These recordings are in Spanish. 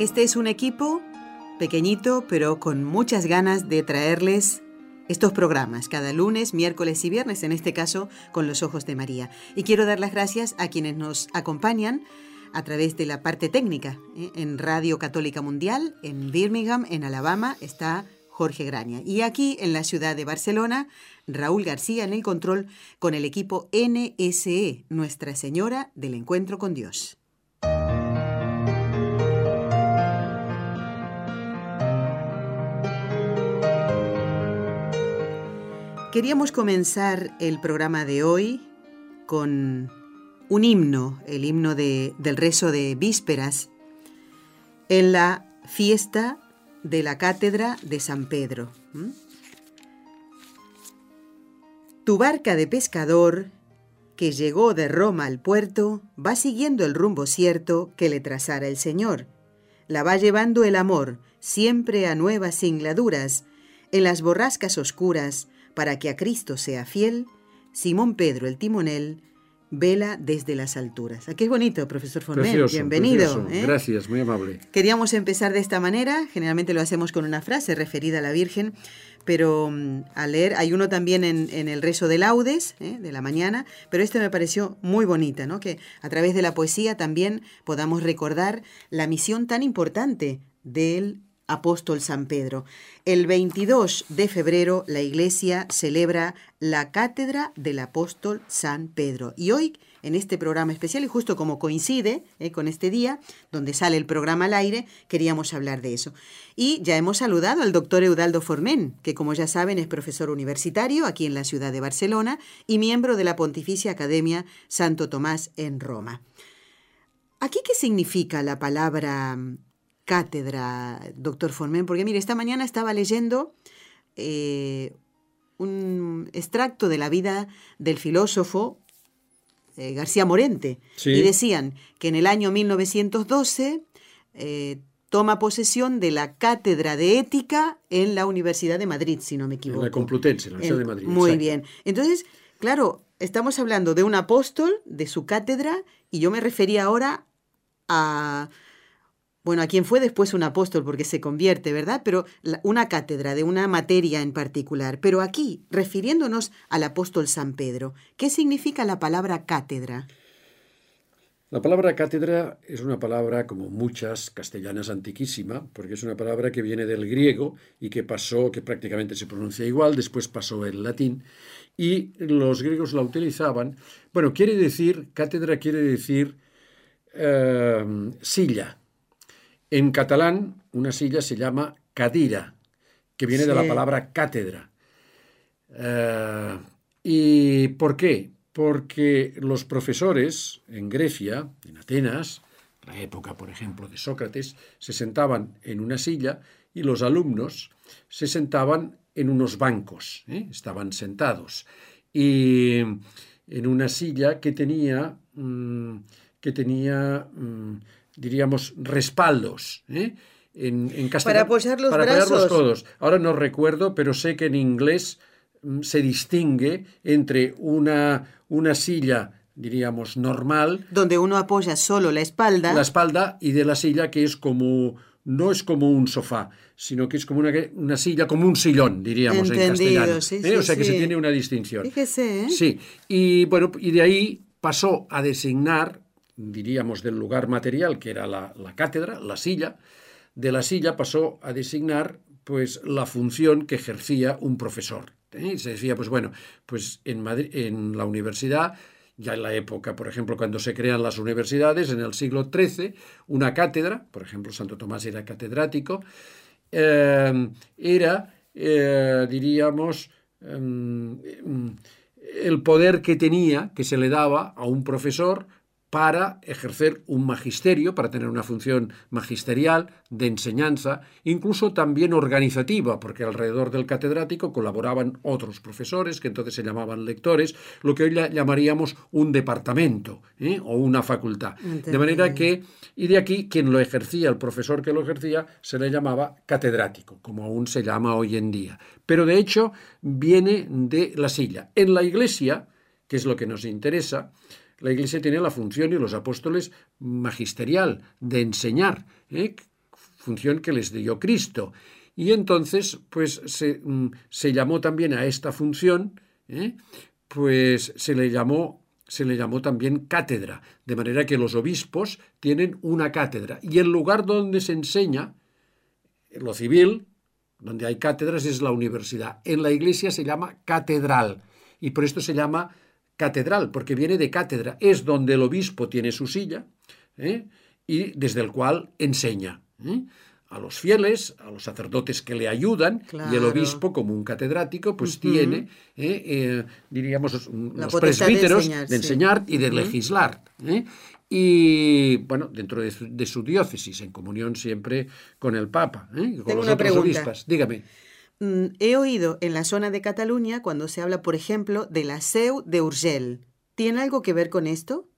Este es un equipo pequeñito, pero con muchas ganas de traerles estos programas cada lunes, miércoles y viernes, en este caso con los ojos de María. Y quiero dar las gracias a quienes nos acompañan a través de la parte técnica. ¿eh? En Radio Católica Mundial, en Birmingham, en Alabama, está Jorge Graña. Y aquí en la ciudad de Barcelona, Raúl García en el control con el equipo NSE, Nuestra Señora del Encuentro con Dios. Queríamos comenzar el programa de hoy con un himno, el himno del rezo de vísperas, en la fiesta de la cátedra de San Pedro. Tu barca de pescador, que llegó de Roma al puerto, va siguiendo el rumbo cierto que le trazara el Señor. La va llevando el amor, siempre a nuevas singladuras, en las borrascas oscuras, para que a Cristo sea fiel, Simón Pedro el timonel vela desde las alturas. Aquí es bonito, profesor Fornel. Bienvenido. ¿eh? Gracias, muy amable. Queríamos empezar de esta manera. Generalmente lo hacemos con una frase referida a la Virgen, pero mm, al leer, hay uno también en, el rezo de laudes, ¿eh? de la mañana, pero este me pareció muy bonita, ¿no? Que a través de la poesía también podamos recordar la misión tan importante del apóstol San Pedro. El 22 de febrero la iglesia celebra la cátedra del apóstol San Pedro. Y hoy, en este programa especial, y justo como coincide eh, con este día, donde sale el programa al aire, queríamos hablar de eso. Y ya hemos saludado al doctor Eudaldo Formen, que como ya saben es profesor universitario aquí en la ciudad de Barcelona y miembro de la Pontificia Academia Santo Tomás en Roma. ¿Aquí qué significa la palabra cátedra, doctor Formen, porque mire, esta mañana estaba leyendo eh, un extracto de la vida del filósofo eh, García Morente, y decían que en el año 1912 eh, toma posesión de la cátedra de ética en la Universidad de Madrid, si no me equivoco. En la Complutense, en la Universidad de Madrid. Muy bien. Entonces, claro, estamos hablando de un apóstol, de su cátedra, y yo me refería ahora a bueno, a quien fue después un apóstol porque se convierte, ¿verdad? Pero una cátedra de una materia en particular. Pero aquí, refiriéndonos al apóstol San Pedro, ¿qué significa la palabra cátedra? La palabra cátedra es una palabra, como muchas castellanas antiquísima, porque es una palabra que viene del griego y que pasó, que prácticamente se pronuncia igual, después pasó el latín, y los griegos la utilizaban. Bueno, quiere decir, cátedra quiere decir eh, silla, en catalán, una silla se llama cadira, que viene de la palabra cátedra. Eh, ¿Y por qué? Porque los profesores en Grecia, en Atenas, la época, por ejemplo, de Sócrates, se sentaban en una silla y los alumnos se sentaban en unos bancos, ¿eh? estaban sentados. Y en una silla que tenía, mm, que tenía mm, diríamos, respaldos. ¿eh? En, en para apoyar los para brazos. todos. Ahora no recuerdo, pero sé que en inglés mm, se distingue entre una, una silla diríamos, normal. Donde uno apoya solo la espalda. La espalda y de la silla que es como, no es como un sofá, sino que es como una, una silla, como un sillón, diríamos en castellano. Sí, ¿Eh? o sea que se tiene una distinción. Fíjese, ¿eh? Sí, y bueno, y de ahí pasó a designar diríamos, del lugar material, que era la, cátedra, la silla, de la silla pasó a designar pues la función que ejercía un profesor. ¿eh? Se decía, pues bueno, pues en, Madrid, en la universidad, ya en la época, por ejemplo, cuando se crean las universidades, en el siglo XIII, una cátedra, por ejemplo, Santo Tomás era catedrático, eh, era, eh, diríamos, em, el poder que tenía, que se le daba a un profesor para ejercer un magisterio, para tener una función magisterial de enseñanza, incluso también organizativa, porque alrededor del catedrático colaboraban otros profesores, que entonces se llamaban lectores, lo que hoy llamaríamos un departamento ¿eh? o una facultad. De manera que, y de aquí quien lo ejercía, el profesor que lo ejercía, se le llamaba catedrático, como aún se llama hoy en día. Pero de hecho viene de la silla. En la iglesia, que es lo que nos interesa, la Iglesia tiene la función y los apóstoles magisterial de enseñar, ¿eh? función que les dio Cristo. Y entonces, pues se, mm, llamó también a esta función, ¿eh? pues se le llamó se le llamó también cátedra, de manera que los obispos tienen una cátedra. Y el lugar donde se enseña, lo civil, donde hay cátedras, es la universidad. En la iglesia se llama catedral y por esto se llama catedral, porque viene de cátedra, es donde el obispo tiene su silla ¿eh? y desde el cual enseña. ¿eh? a los fieles, a los sacerdotes que le ayudan, y el obispo, como un catedrático, pues tiene, ¿eh? diríamos, los presbíteros de enseñar, y de legislar. Y bueno, dentro de su, diócesis, en comunión siempre con el Papa, con los otros obispas. Dígame. Mm, he oído en la zona de Cataluña cuando se habla, por ejemplo, de la Seu de Urgel. ¿Tiene algo que ver con esto?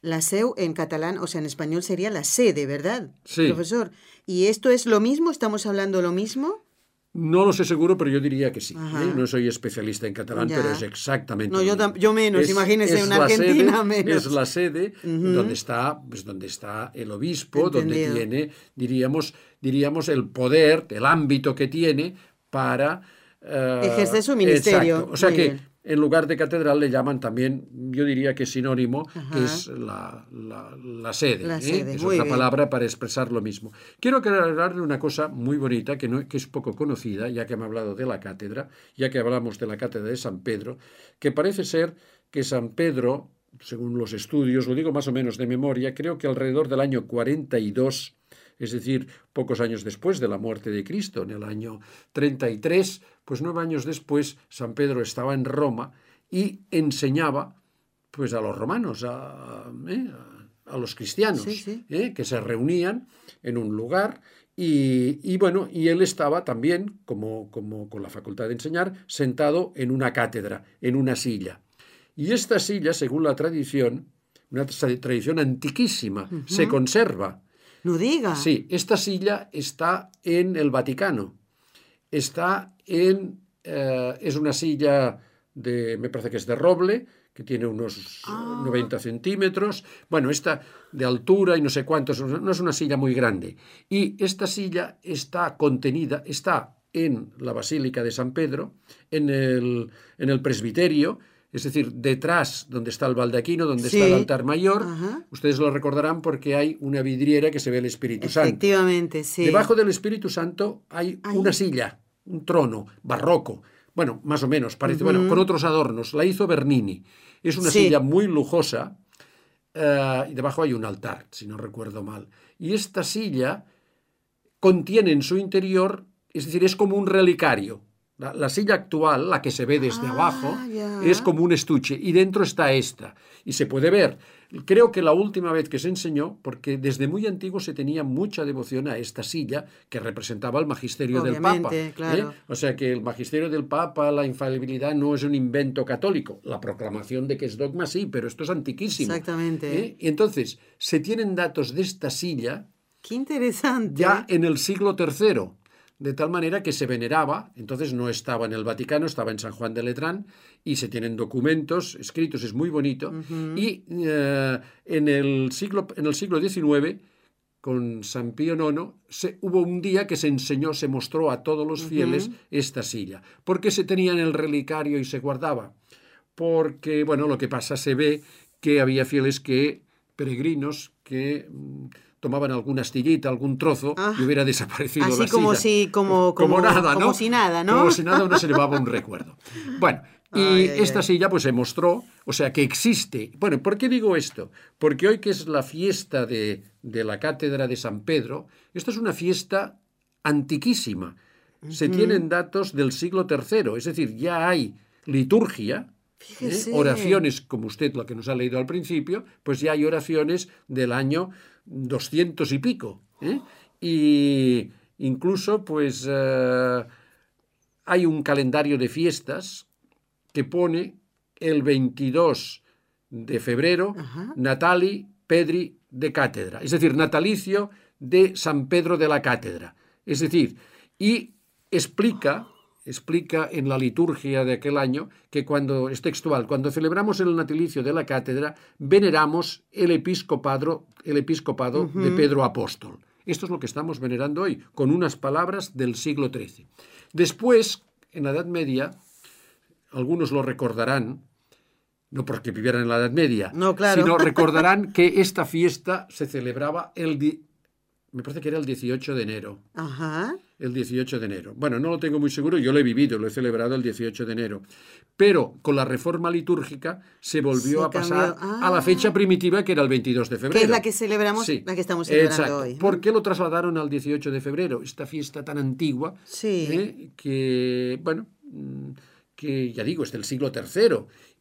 La Seu en catalán, o sea, en español sería la sede, ¿verdad? Sí. Profesor. ¿Y esto es lo mismo? ¿Estamos hablando lo mismo? No lo sé seguro, pero yo diría que sí. ¿eh? No soy especialista en catalán, pero es exactamente. No, yo, yo menos, imagínese en Argentina menos. Es la sede donde, está, pues, donde está el obispo, donde tiene, diríamos, diríamos, el poder, el ámbito que tiene para... Uh, Ejercer su ministerio. O sea que en lugar de catedral le llaman también, yo diría que sinónimo, que es la, la, sede. ¿eh? es otra palabra para expresar lo mismo. Quiero aclararle una cosa muy bonita que, no, que es poco conocida, ya que me ha hablado de la cátedra, ya que hablamos de la cátedra de San Pedro, que parece ser que San Pedro, según los estudios, lo digo más o menos de memoria, creo que alrededor del año 42 es decir, pocos años después de la muerte de Cristo, en el año 33, pues nueve años después, San Pedro estaba en Roma y enseñaba pues a los romanos, a, ¿eh? los cristianos, ¿eh? que se reunían en un lugar y, bueno, y él estaba también, como, como con la facultad de enseñar, sentado en una cátedra, en una silla. Y esta silla, según la tradición, una tradición antiquísima, se conserva. No diga. Sí, esta silla está en el Vaticano. Está en. Eh, es una silla de. Me parece que es de roble, que tiene unos 90 ah. centímetros. Bueno, esta de altura y no sé cuántos. No es una silla muy grande. Y esta silla está contenida, está en la Basílica de San Pedro, en el, en el presbiterio es decir, detrás donde está el baldaquino, donde está el altar mayor, ustedes lo recordarán porque hay una vidriera que se ve el Espíritu Santo. Efectivamente, sí. Debajo del Espíritu Santo hay una silla, un trono barroco, bueno, más o menos, parece, bueno, con otros adornos. La hizo Bernini. Es una silla muy lujosa eh, y debajo hay un altar, si no recuerdo mal. Y esta silla contiene en su interior, es decir, es como un relicario la, silla actual, la que se ve desde abajo, ah, es como un estuche y dentro está esta. Y se puede ver. Creo que la última vez que se enseñó, porque desde muy antiguo se tenía mucha devoción a esta silla que representaba el magisterio del Papa. ¿eh? O sea que el magisterio del Papa, la infalibilidad, no es un invento católico. La proclamación de que es dogma sí, pero esto es antiquísimo. Exactamente. ¿eh? Y entonces, se tienen datos de esta silla. Qué interesante. Ya en el siglo III de tal manera que se veneraba, entonces no estaba en el Vaticano, estaba en San Juan de Letrán, y se tienen documentos escritos, es muy bonito, y eh, en, el siglo, en el siglo XIX, con San Pío IX, se, hubo un día que se enseñó, se mostró a todos los fieles esta silla. ¿Por qué se tenía en el relicario y se guardaba? Porque, bueno, lo que pasa, se ve que había fieles que, peregrinos, que mm, tomaban alguna astillita, algún trozo y ah. hubiera desaparecido así la como si como, como, nada, ¿no? Como si nada, ¿no? Como si nada uno se llevaba un recuerdo. Bueno, y esta silla pues se mostró, o sea, que existe. Bueno, ¿por qué digo esto? Porque hoy que es la fiesta de, de la cátedra de San Pedro, esto es una fiesta antiquísima. Se tienen datos del siglo III, es decir, ya hay liturgia Fíjese. Oraciones, como usted lo que nos ha leído al principio, pues ya hay oraciones del año 200 y pico. ¿eh? Y incluso, pues, eh, hay un calendario de fiestas que pone el 22 de febrero, Ajá. Natali Pedri de Cátedra, es decir, natalicio de San Pedro de la Cátedra. Es decir, y explica, explica en la liturgia de aquel año que cuando es textual, cuando celebramos el natalicio de la cátedra, veneramos el episcopado, el episcopado de Pedro Apóstol. Esto es lo que estamos venerando hoy, con unas palabras del siglo XIII. Después, en la Edad Media, algunos lo recordarán, no porque vivieran en la Edad Media, No, claro. sino recordarán que esta fiesta se celebraba el, me parece que era el 18 de enero. Ajá. El 18 de enero. Bueno, no lo tengo muy seguro, yo lo he vivido, lo he celebrado el 18 de enero. Pero con la reforma litúrgica se volvió Se a pasar a la Ah. fecha primitiva que era el 22 de febrero. Que es la que celebramos, Sí, la que estamos celebrando exacto. hoy. ¿Por qué lo trasladaron al 18 de febrero? Esta fiesta tan antigua Sí. ¿eh? que, bueno, mm, que ya digo, es del siglo III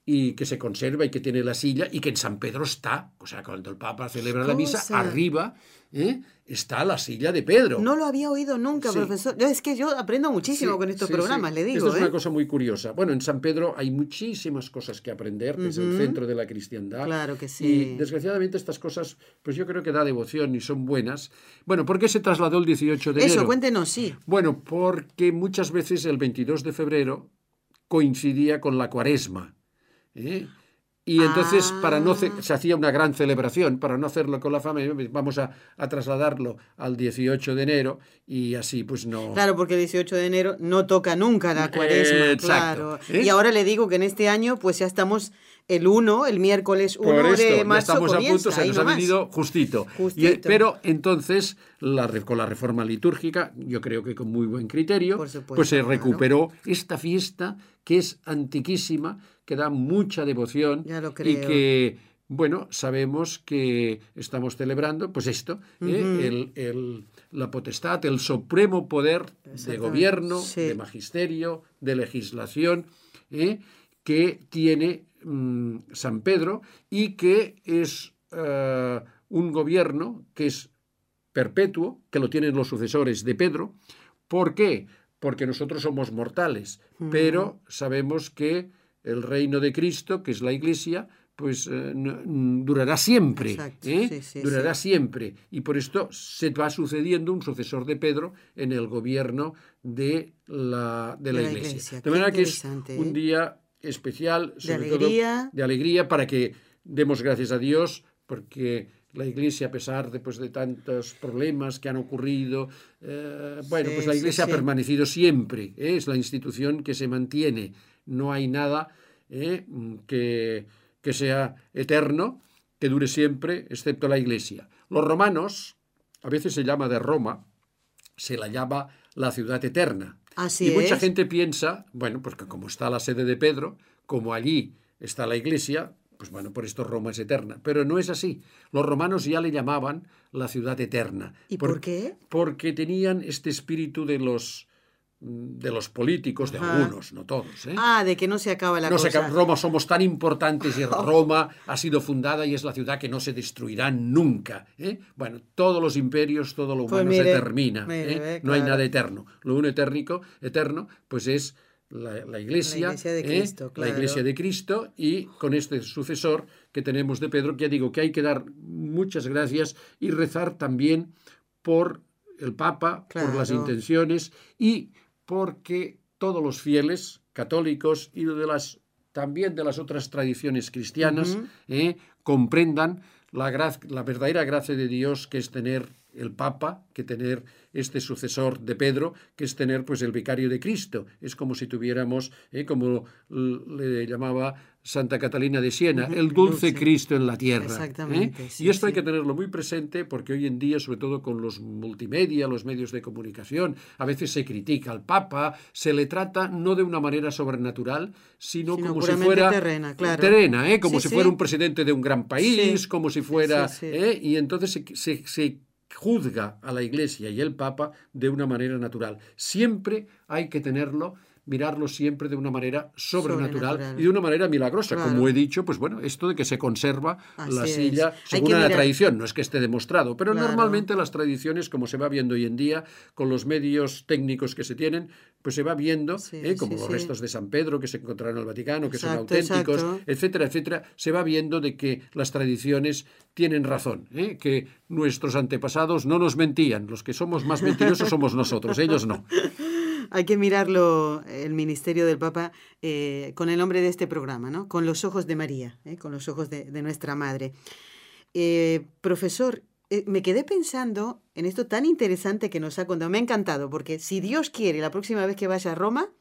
y que se conserva y que tiene la silla y que en San Pedro está, o sea, cuando el Papa celebra la misa, arriba ¿eh? Está la silla de Pedro. No lo había oído nunca, Sí. profesor. Es que yo aprendo muchísimo Sí, con estos sí, programas, le digo. Esto es ¿eh? una cosa muy curiosa. Bueno, en San Pedro hay muchísimas cosas que aprender, es el centro de la cristiandad. Claro que Y sí. desgraciadamente estas cosas, pues yo creo que da devoción y son buenas. Bueno, ¿por qué se trasladó el 18 de enero? Eso, cuéntenos, sí. Bueno, porque muchas veces el 22 de febrero coincidía con la cuaresma. ¿eh? Y entonces, Ah. para no ce- se hacía una gran celebración, para no hacerlo con la familia, vamos a, a trasladarlo al 18 de enero y así pues no... Claro, porque el 18 de enero no toca nunca la cuaresma, Eh, exacto. claro. ¿Eh? Y ahora le digo que en este año, pues ya estamos el 1, el miércoles 1 Por esto, de marzo estamos a comienza, punto, se nos ha venido justito. Justito. Y, pero entonces, la con la reforma litúrgica, yo creo que con muy buen criterio, supuesto, pues se claro. recuperó esta fiesta que es antiquísima, que da mucha devoción Ya lo y que, bueno, sabemos que estamos celebrando, pues esto, ¿eh? El, el- la potestad, el supremo poder de gobierno, sí. de magisterio, de legislación, ¿eh? que tiene mm, San Pedro y que es eh, un gobierno que es perpetuo, que lo tienen los sucesores de Pedro. ¿Por qué? Porque nosotros somos mortales, pero sabemos que el reino de Cristo, que es la Iglesia, pues eh, mm, durará siempre. Exacto, ¿eh? sí, sí, durará sí. siempre. Y por esto se va sucediendo un sucesor de Pedro en el gobierno de la, de la, De la Iglesia. Iglesia. De manera que es un ¿eh? día especial, sobre alegría. todo de alegría, para que demos gracias a Dios, porque la Iglesia, a pesar de, pues, de tantos problemas que han ocurrido, bueno, pues la Iglesia ha permanecido siempre, es la institución que se mantiene, no hay nada ¿eh? que, que sea eterno, que dure siempre, excepto la Iglesia. Los romanos, a veces se llama de Roma, se la llama la ciudad eterna. Así y mucha es. gente piensa, bueno, pues que como está la sede de Pedro, como allí está la iglesia, pues bueno, por esto Roma es eterna. Pero no es así. Los romanos ya le llamaban la ciudad eterna. ¿Y por qué? Porque tenían este espíritu de los, mm, de los políticos, de Ajá. algunos, no todos. ¿eh? Ah, de que no se acaba la no cosa. Roma somos tan importantes y Roma ha sido fundada y es la ciudad que no se destruirá nunca. ¿eh? Bueno, todos los imperios, todo lo Pues humano se termina. mire, ¿eh? No hay nada eterno. Lo único eterno, eterno pues es la, la iglesia, La iglesia de. Cristo, la claro. iglesia de Cristo y con este sucesor que tenemos de Pedro, que ya digo que hay que dar muchas gracias y rezar también por el Papa, por las intenciones y porque todos los fieles católicos y de las también de las otras tradiciones cristianas eh, comprendan la, verdadera gracia de Dios que es tener el Papa, que tener este sucesor de Pedro, que es tener pues el vicario de Cristo. Es como si tuviéramos, eh, como le llamaba Santa Catalina de Siena, el dulce dulce. Cristo en la tierra. ¿eh? Exactamente, sí, y esto hay que tenerlo muy presente porque hoy en día, sobre todo con los multimedia, los medios de comunicación, a veces se critica al Papa, se le trata no de una manera sobrenatural, sino, Sino como si fuera terrena, claro. terrena, ¿eh? como Sí, si fuera un presidente de un gran país, como si fuera... ¿eh? Y entonces se, se- se juzga a la Iglesia y el Papa de una manera natural. Siempre hay que tenerlo mirarlo siempre de una manera sobrenatural, Sobrenatural. y de una manera milagrosa. Claro. Como he dicho, pues bueno, esto de que se conserva Así la silla según la mirar- tradición, no es que esté demostrado, pero Claro. normalmente las tradiciones, como se va viendo hoy en día, con los medios técnicos que se tienen, pues se va viendo, Sí, ¿eh? como sí, los sí. restos de San Pedro que se encontraron en el Vaticano, que Exacto, son auténticos, exacto. etcétera, etcétera, se va viendo de que las tradiciones tienen razón, ¿eh? que nuestros antepasados no nos mentían, los que somos más mentirosos somos nosotros, ellos no. Hay que mirarlo, el ministerio del Papa, eh, con el nombre de este programa, ¿no? Con los ojos de María, ¿eh? con los ojos de, de nuestra Madre. Eh, profesor, eh, me quedé pensando en esto tan interesante que nos ha contado. Me ha encantado, porque si Dios quiere, la próxima vez que vaya a Roma,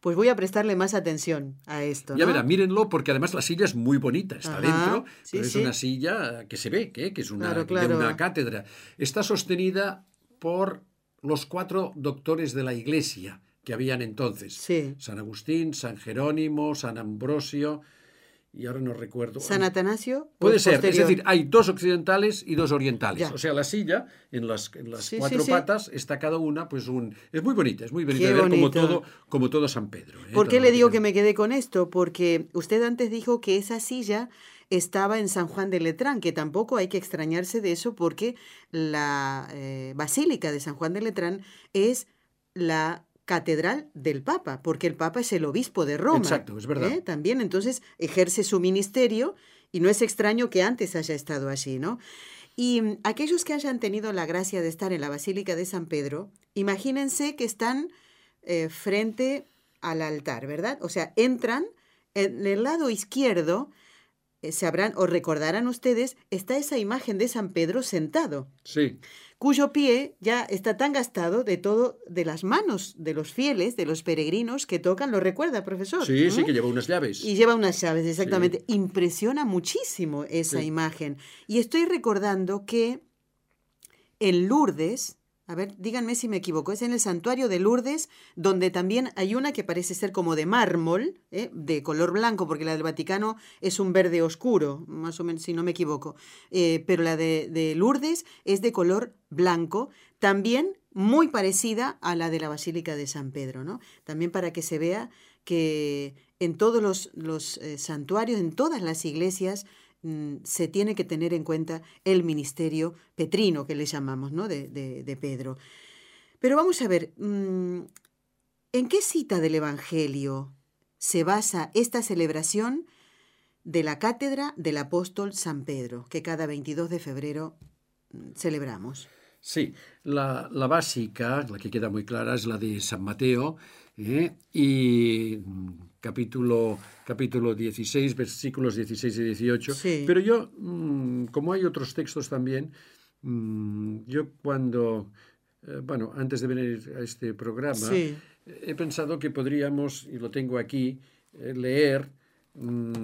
pues voy a prestarle más atención a esto. Ya ¿no? verá, mírenlo, porque además la silla es muy bonita, está Ajá, dentro, sí, pero es sí. una silla que se ve, que, que es una, Claro, de una cátedra. Está sostenida por los cuatro doctores de la Iglesia que habían entonces. Sí. San Agustín, San Jerónimo, San Ambrosio, y ahora no recuerdo. San Atanasio. Puede ser, es decir, hay dos occidentales y dos orientales. Ya. O sea, la silla, en las, en las Sí, cuatro sí, sí. patas, está cada una, pues un... Es muy bonita, es muy bonita Qué como todo, como todo San Pedro. ¿eh? ¿Por qué Todo le digo que me quedé con esto? Porque usted antes dijo que esa silla estaba en San Juan de Letrán, que tampoco hay que extrañarse de eso porque la eh, Basílica de San Juan de Letrán es la catedral del Papa, porque el Papa es el obispo de Roma. Exacto, es verdad. ¿eh? También entonces ejerce su ministerio y no es extraño que antes haya estado allí, ¿no? Y mm, aquellos que hayan tenido la gracia de estar en la Basílica de San Pedro, imagínense que están eh, frente al altar, ¿verdad? O sea, entran en el lado izquierdo, eh, se habrán o recordarán ustedes, está esa imagen de San Pedro sentado, Sí, cuyo pie ya está tan gastado de todo, de las manos de los fieles, de los peregrinos que tocan, ¿lo recuerda, profesor? sí, sí, que lleva unas llaves. Y lleva unas llaves, exactamente. Impresiona muchísimo esa Sí. imagen. Y estoy recordando que en Lourdes, a ver, díganme si me equivoco, es en el santuario de Lourdes, donde también hay una que parece ser como de mármol, ¿eh? de color blanco, porque la del Vaticano es un verde oscuro, más o menos, si no me equivoco. Eh, pero la de, de Lourdes es de color blanco, también muy parecida a la de la Basílica de San Pedro, ¿no? También para que se vea que en todos los, eh, santuarios, en todas las iglesias, se tiene que tener en cuenta el ministerio petrino, que le llamamos, ¿no? De, de- de Pedro. Pero vamos a ver, mm, ¿en qué cita del Evangelio se basa esta celebración de la cátedra del apóstol San Pedro, que cada 22 de febrero mm, celebramos? Sí, la, la básica, la que queda muy clara, es la de San Mateo, ¿eh? y mm, capítulo, capítulo 16, versículos 16 y 18. Sí. Pero yo, mm, como hay otros textos también, mm, yo cuando, eh, bueno, antes de venir a este programa, Sí. he pensado que podríamos, y lo tengo aquí, eh, leer...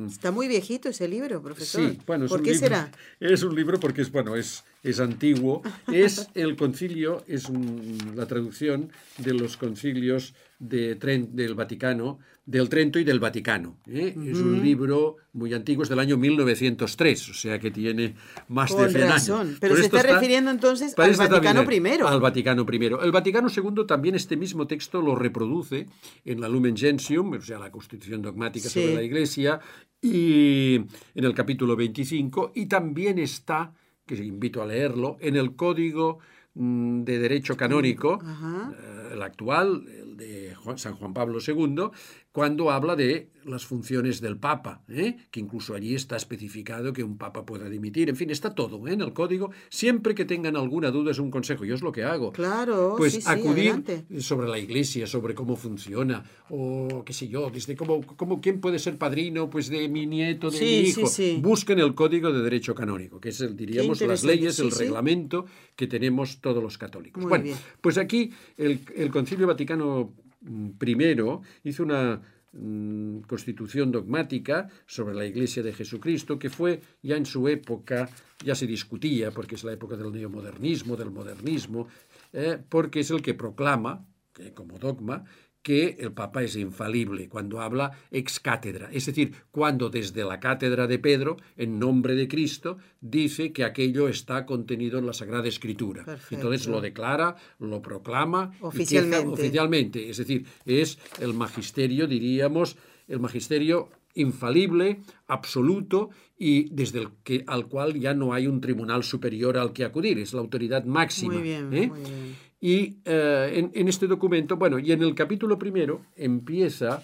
Está muy viejito ese libro, profesor. Sí, bueno, es ¿Por qué libro- será? Es un libro porque es, bueno, es, es antiguo. Es el concilio, es un- la traducción de los concilios de del Vaticano, del Trento y del Vaticano. ¿eh? Es un libro muy antiguo, es del año 1903, o sea que tiene más de Con 100 razón. años. Pero Por se está refiriendo entonces al Vaticano I. Al Vaticano I. El Vaticano II también este mismo texto lo reproduce en la Lumen Gentium, o sea, la Constitución dogmática Sí. sobre la Iglesia, y en el capítulo 25, y también está, que invito a leerlo, en el Código mm, de Derecho Canónico, eh, el actual, el de San Juan Pablo II, cuando habla de las funciones del Papa, ¿eh? que incluso allí está especificado que un Papa pueda dimitir, en fin, está todo ¿eh? en el código. Siempre que tengan alguna duda es un consejo, yo es lo que hago. Claro, Pues sí, acudir sobre la iglesia, sobre cómo funciona, o qué sé yo, desde cómo, cómo quién puede ser padrino pues de mi nieto, de Sí, mi hijo. sí. Busquen el código de derecho canónico, que es el, diríamos, las leyes, el reglamento que tenemos todos los católicos. Muy bueno, bien. pues aquí el, el Concilio Vaticano mm, I hizo una mm, constitución dogmática sobre la Iglesia de Jesucristo que fue ya en su época, ya se discutía, porque es la época del neomodernismo, del modernismo, eh, porque es el que proclama, como dogma, que el Papa es infalible cuando habla ex cátedra, es decir, cuando desde la cátedra de Pedro, en nombre de Cristo, dice que aquello está contenido en la Sagrada Escritura. Entonces lo declara, lo proclama oficialmente. oficialmente. Es decir, es el magisterio, diríamos, el magisterio infalible, absoluto y desde el que, al cual ya no hay un tribunal superior al que acudir, es la autoridad máxima. Muy bien, ¿eh? muy bien. Y eh, en, en, este documento, bueno, y en el capítulo primero empieza,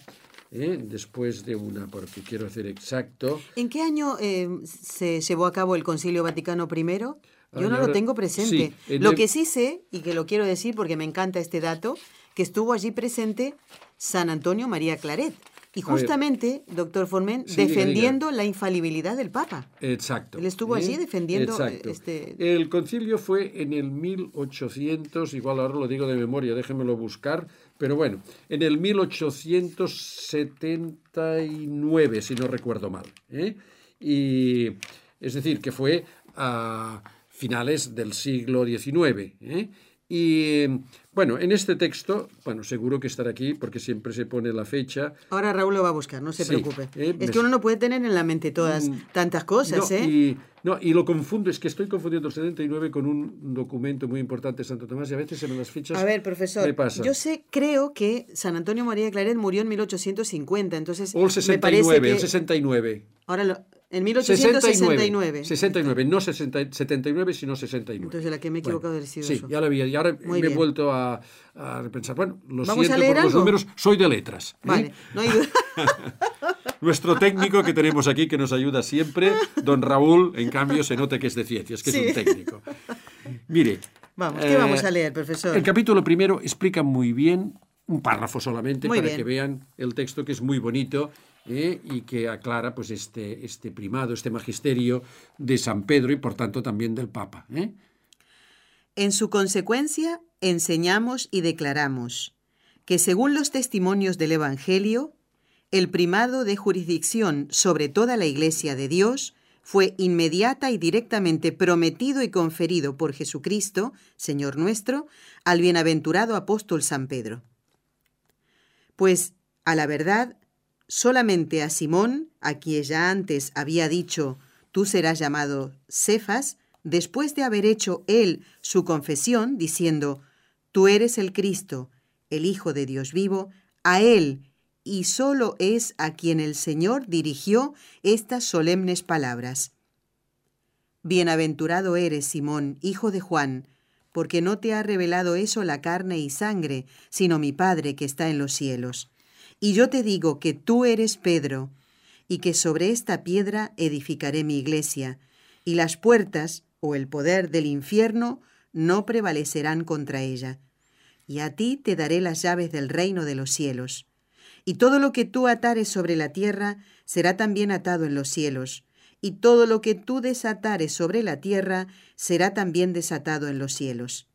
eh, después de una, porque quiero hacer exacto. ¿En qué año eh, se llevó a cabo el Concilio Vaticano I? Yo no lo tengo presente. sí, lo el- que sí sé, y que lo quiero decir porque me encanta este dato, que estuvo allí presente San Antonio María Claret. Y justamente, doctor Formen, Sí, diga, diga. defendiendo la infalibilidad del Papa. Exacto. Él estuvo allí defendiendo, Exacto. este- El concilio fue en el 1800, igual ahora lo digo de memoria, déjenmelo buscar, pero bueno, en el 1879, si no recuerdo mal. ¿eh? Y es decir, que fue a finales del siglo XIX. ¿eh? Y bueno, en este texto, bueno, seguro que estará aquí porque siempre se pone la fecha. Ahora Raúl lo va a buscar, no se Sí, preocupe. eh, es me- que uno no puede tener en la mente todas Mm, tantas cosas, no, ¿eh? Y, no, y lo confundo, es que estoy confundiendo el 79 con un documento muy importante de Santo Tomás y a veces se me las fichas. A ver, profesor, me pasa. yo sé, creo que San Antonio María Claret murió en 1850, entonces O el me 69, parece que el 69. ahora lo- en 69. 1869. 69, no 60 79, sino 69. Entonces la que me he equivocado Bueno, sido Sí, yo. ya lo había. Y ahora Muy me he bien. vuelto a, a repensar. Bueno, lo ¿Vamos a siento leer por los algo? números. Soy de letras. ¿eh? Vale, no hay duda. Nuestro técnico que tenemos aquí, que nos ayuda siempre, don Raúl, en cambio, se nota que es de ciencias, que es Sí. un técnico. Mire. Vamos, ¿qué eh, vamos a leer, profesor? El capítulo primero explica muy bien, un párrafo solamente, Muy para bien. que vean el texto que es muy bonito ¿eh? y que aclara pues, este, este primado, este magisterio de San Pedro y por tanto también del Papa. ¿eh? En su consecuencia, enseñamos y declaramos que según los testimonios del Evangelio, el primado de jurisdicción sobre toda la Iglesia de Dios fue inmediata y directamente prometido y conferido por Jesucristo, Señor nuestro, al bienaventurado apóstol San Pedro. Pues, a la verdad, solamente a Simón, a quien ya antes había dicho, tú serás llamado Cefas, después de haber hecho él su confesión, diciendo, tú eres el Cristo, el Hijo de Dios vivo, a él, y solo es a quien el Señor dirigió estas solemnes palabras. Bienaventurado eres, Simón, hijo de Juan, porque no te ha revelado eso la carne y sangre, sino mi Padre que está en los cielos. Y yo te digo que tú eres Pedro, y que sobre esta piedra edificaré mi iglesia, y las puertas, o el poder del infierno, no prevalecerán contra ella. Y a ti te daré las llaves del reino de los cielos. Y todo lo que tú atares sobre la tierra será también atado en los cielos, y todo lo que tú desatares sobre la tierra será también desatado en los cielos.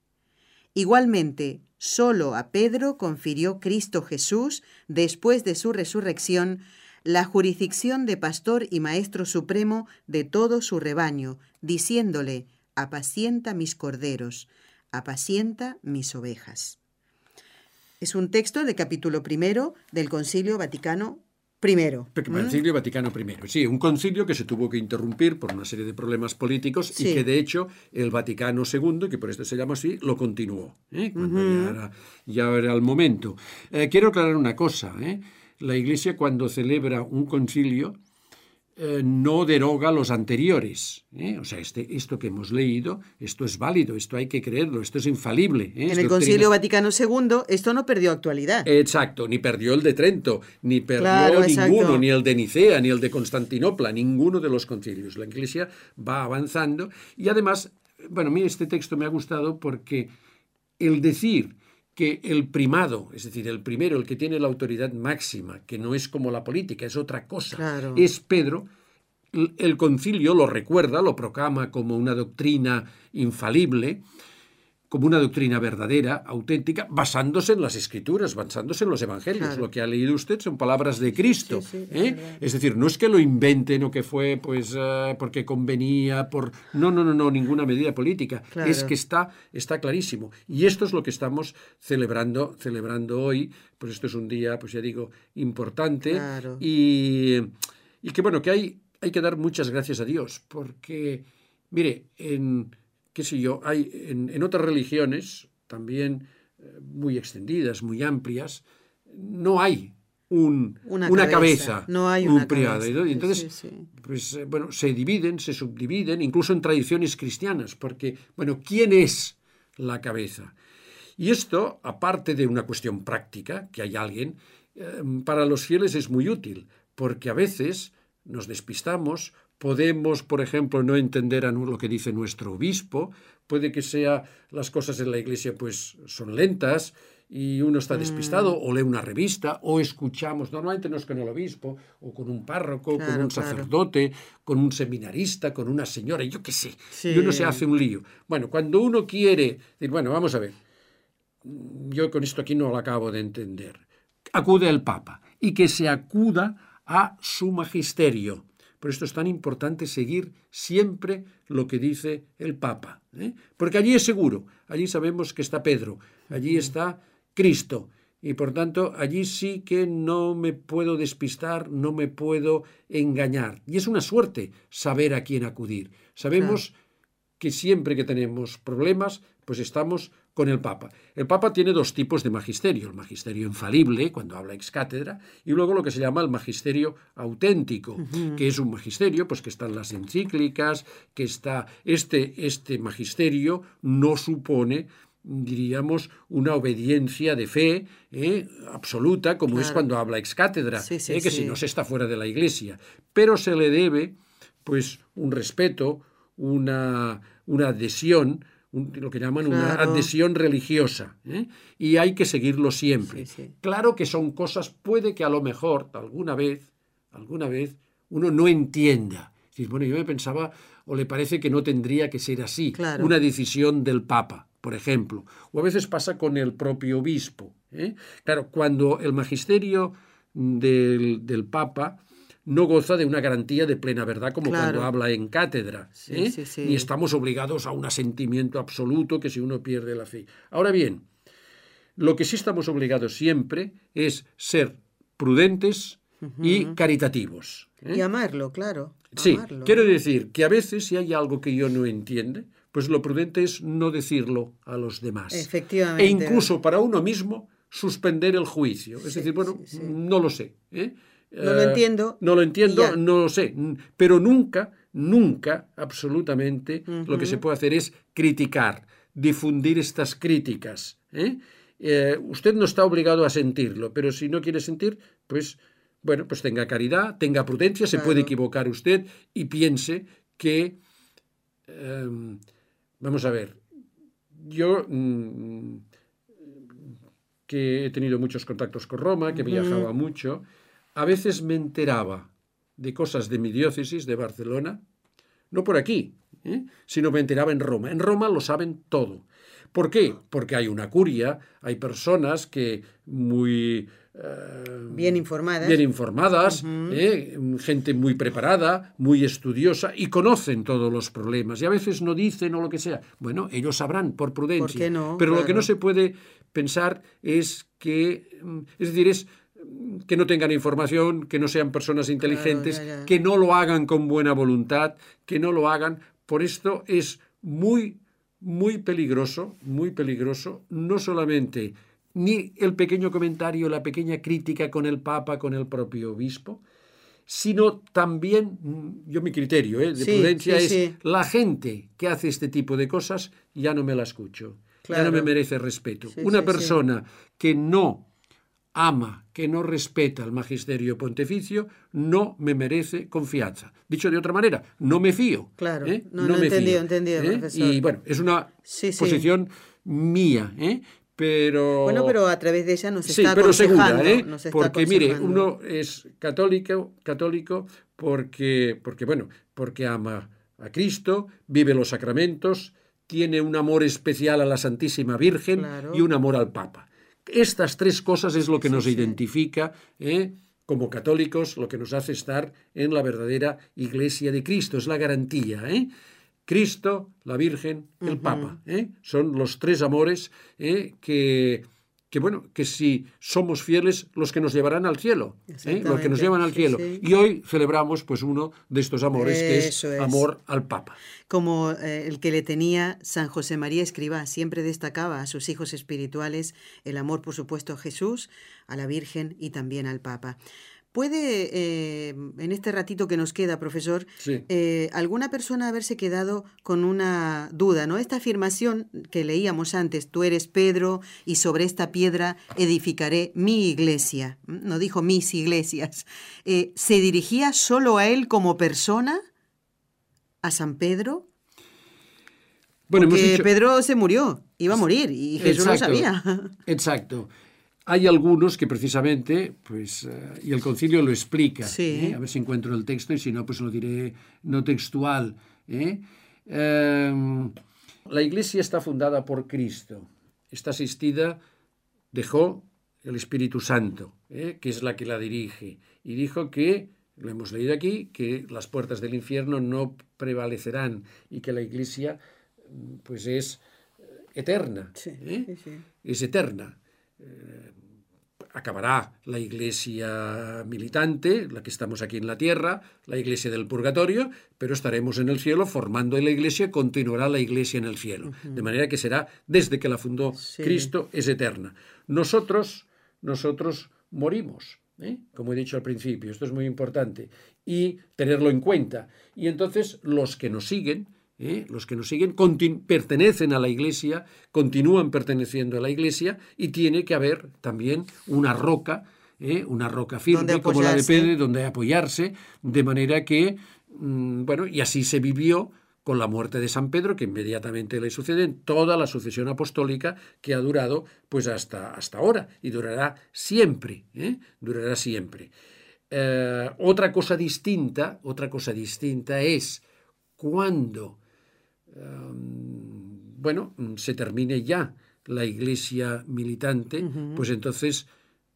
Igualmente, solo a Pedro confirió Cristo Jesús, después de su resurrección, la jurisdicción de pastor y maestro supremo de todo su rebaño, diciéndole, apacienta mis corderos, apacienta mis ovejas. Es un texto del capítulo primero del Concilio Vaticano ¿Mm? Concilio Vaticano I. Sí, un concilio que se tuvo que interrumpir por una serie de problemas políticos Sí. y que de hecho el Vaticano II, que por esto se llama así, lo continuó, ¿eh? cuando ya, era, ya era el momento. Eh, quiero aclarar una cosa. ¿eh? La Iglesia cuando celebra un concilio eh, no deroga los anteriores. ¿eh? O sea, este, esto que hemos leído, esto es válido, esto hay que creerlo, esto es infalible. ¿eh? En Es el Concilio Vaticano II esto no perdió actualidad. Exacto, ni perdió el de Trento, ni perdió Claro, exacto. ninguno, ni el de Nicea, ni el de Constantinopla, ninguno de los concilios. La Iglesia va avanzando y además, bueno, a mí este texto me ha gustado porque el decir que el primado, es decir, el primero, el que tiene la autoridad máxima, que no es como la política, es otra cosa, Claro. es Pedro, el- el concilio lo recuerda, lo proclama como una doctrina infalible, como una doctrina verdadera, auténtica, basándose en las escrituras, basándose en los evangelios. Lo que ha leído usted son palabras de Cristo. ¿eh? Es decir, no es que lo inventen o que fue pues eh, porque convenía, por. No, no, no, no, ninguna medida política. Es que está, está clarísimo. Y esto es lo que estamos celebrando, celebrando hoy. Pues esto es un día, pues ya digo, importante. Y, y que bueno, que hay, hay que dar muchas gracias a Dios. Porque, mire, en qué sé yo, hay en, otras religiones, también eh, muy extendidas, muy amplias, no hay un, una, cabeza, no hay un priado. Entonces, pues eh, bueno, se dividen, se subdividen, incluso en tradiciones cristianas, porque, bueno, ¿quién es la cabeza? Y esto, aparte de una cuestión práctica, que hay alguien, eh, para los fieles es muy útil, porque a veces nos despistamos Podemos, por ejemplo, no entender a lo que dice nuestro obispo, puede que sea las cosas en la iglesia pues son lentas y uno está despistado mm. o lee una revista o escuchamos, normalmente no es con el obispo o con un párroco, con un sacerdote, con un seminarista, con una señora, yo qué sé, y uno se hace un lío. Bueno, cuando uno quiere decir, bueno, vamos a ver, yo con esto aquí no lo acabo de entender, acude al Papa y que se acuda a su magisterio por esto es tan importante seguir siempre lo que dice el Papa. ¿eh? Porque allí es seguro, allí sabemos que está Pedro, allí está Cristo. Y por tanto, allí sí que no me puedo despistar, no me puedo engañar. Y es una suerte saber a quién acudir. Sabemos que siempre que tenemos problemas, pues estamos con el Papa. El Papa tiene dos tipos de magisterio, el magisterio infalible, cuando habla ex cátedra, y luego lo que se llama el magisterio auténtico, que es un magisterio, pues que están las encíclicas, que está este, este magisterio no supone diríamos, una obediencia de fe ¿eh? absoluta, como es cuando habla ex cátedra, ¿eh? que si no se está fuera de la iglesia. Pero se le debe, pues, un respeto, una, una adhesión lo que llaman una adhesión religiosa, ¿eh? y hay que seguirlo siempre. Claro que son cosas, puede que a lo mejor alguna vez, alguna vez, uno no entienda. bueno, yo me pensaba, o le parece que no tendría que ser así, una decisión del Papa, por ejemplo. O a veces pasa con el propio obispo. ¿eh? Claro, cuando el magisterio del, del Papa no goza de una garantía de plena verdad como cuando habla en cátedra. ¿eh? Ni estamos obligados a un asentimiento absoluto que si uno pierde la fe. Ahora bien, lo que sí estamos obligados siempre es ser prudentes y caritativos. ¿eh? Y amarlo, claro. Sí, quiero decir que a veces si hay algo que yo no entiende, pues lo prudente es no decirlo a los demás. Efectivamente. E incluso para uno mismo suspender el juicio. Es decir, bueno, no lo sé. ¿eh? No lo entiendo. no lo entiendo, no lo sé. Pero nunca, nunca, absolutamente, lo que se puede hacer es criticar, difundir estas críticas. ¿eh? Eh, usted no está obligado a sentirlo, pero si no quiere sentir, pues, bueno, pues tenga caridad, tenga prudencia, se puede equivocar usted y piense que, em, vamos a ver, yo mm, que he tenido muchos contactos con Roma, que viajaba mucho, a veces me enteraba de cosas de mi diócesis de Barcelona, no por aquí, ¿eh? sino me enteraba en Roma. En Roma lo saben todo. ¿Por qué? Porque hay una curia, hay personas que muy... Eh, bien informadas. Bien informadas, ¿eh? gente muy preparada, muy estudiosa y conocen todos los problemas. Y a veces no dicen o lo que sea. Bueno, ellos sabrán por prudencia. no? Pero lo que no se puede pensar es que, mm, es decir, es que no tengan información, que no sean personas inteligentes, que no lo hagan con buena voluntad, que no lo hagan. Por esto es muy, muy peligroso, muy peligroso, no solamente ni el pequeño comentario, la pequeña crítica con el Papa, con el propio obispo, sino también, mm, yo mi criterio ¿eh? de prudencia es la gente que hace este tipo de cosas, ya no me la escucho, ya no me merece respeto. Una persona que no ama, que no respeta el magisterio pontificio, no me merece confianza. Dicho de otra manera, no me fío. Claro, ¿eh? no, me entendido, entendido, ¿eh? Y bueno, es una posición mía, ¿eh? pero... Bueno, pero a través de ella nos está sí, pero segura, ¿eh? porque mire, uno es católico, católico porque, porque, bueno, porque ama a Cristo, vive los sacramentos, tiene un amor especial a la Santísima Virgen y un amor al Papa. Estas tres cosas es lo que nos identifica ¿eh? como católicos, lo que nos hace estar en la verdadera Iglesia de Cristo, es la garantía. ¿eh? Cristo, la Virgen, el Papa. ¿eh? Son los tres amores que que bueno, que si somos fieles, los que nos llevarán al cielo, ¿eh? los que nos llevan al cielo. Y hoy celebramos pues uno de estos amores, que es, amor al Papa. Como eh, el que le tenía San José María Escribá, siempre destacaba a sus hijos espirituales el amor, por supuesto, a Jesús, a la Virgen y también al Papa. ¿Puede, eh, en este ratito que nos queda, profesor, eh, alguna persona haberse quedado con una duda, ¿no? Esta afirmación que leíamos antes, tú eres Pedro y sobre esta piedra edificaré mi iglesia, no dijo mis iglesias, eh, ¿se dirigía solo a él como persona? ¿A San Pedro? Bueno, Porque Pedro se murió, iba a morir y Jesús lo sabía. Exacto. Hay algunos que precisamente, pues, eh, y el concilio lo explica, ¿eh? a ver si encuentro el texto y si no, pues lo diré no textual. ¿eh? Em, la iglesia está fundada por Cristo, está asistida, dejó el Espíritu Santo, que es la que la dirige, y dijo que, lo hemos leído aquí, que las puertas del infierno no prevalecerán y que la iglesia, pues, es eterna, es eterna. Eh, acabará la iglesia militante, la que estamos aquí en la tierra, la iglesia del purgatorio, pero estaremos en el cielo formando la iglesia, continuará la iglesia en el cielo. De manera que será, desde que la fundó Cristo, es eterna. Nosotros, nosotros morimos, ¿eh? como he dicho al principio, esto es muy importante, y tenerlo en cuenta. Y entonces los que nos siguen, ¿eh? los que nos siguen pertenecen a la Iglesia, continúan perteneciendo a la Iglesia y tiene que haber también una roca, ¿eh? una roca firme como la de Pedro, donde apoyarse, de manera que, mm, bueno, y así se vivió con la muerte de San Pedro, que inmediatamente le sucede en toda la sucesión apostólica que ha durado pues hasta, hasta ahora y durará siempre, ¿eh? durará siempre. otra cosa distinta, otra cosa distinta es cuando bueno, se termine ya la iglesia militante, pues entonces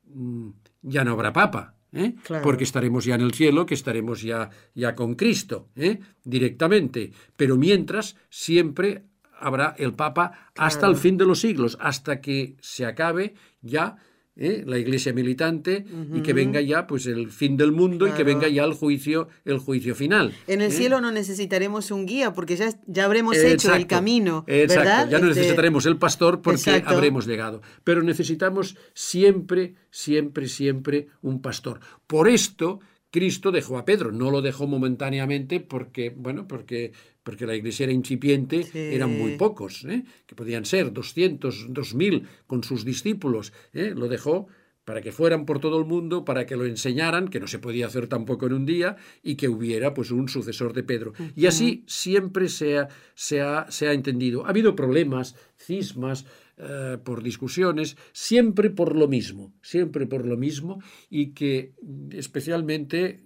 mm, ya no habrá papa, ¿eh? porque estaremos ya en el cielo, que estaremos ya, ya con Cristo ¿eh? directamente. Pero mientras siempre habrá el papa hasta el fin de los siglos, hasta que se acabe ya ¿eh? la iglesia militante y que venga ya pues el fin del mundo y que venga ya el juicio el juicio final en el ¿eh? cielo no necesitaremos un guía porque ya, ya habremos hecho el camino exacto ya no este necesitaremos el pastor porque habremos llegado pero necesitamos siempre siempre siempre un pastor. Por esto Cristo dejó a Pedro, no lo dejó momentáneamente porque, bueno, porque, porque la iglesia era incipiente, eran muy pocos, ¿eh? que podían ser 200, 2000 con sus discípulos, ¿eh? lo dejó para que fueran por todo el mundo, para que lo enseñaran, que no se podía hacer tampoco en un día, y que hubiera pues un sucesor de Pedro. Y así siempre se ha, se, ha, se ha entendido. Ha habido problemas, cismas, eh, por discusiones, siempre por lo mismo, siempre por lo mismo, y que especialmente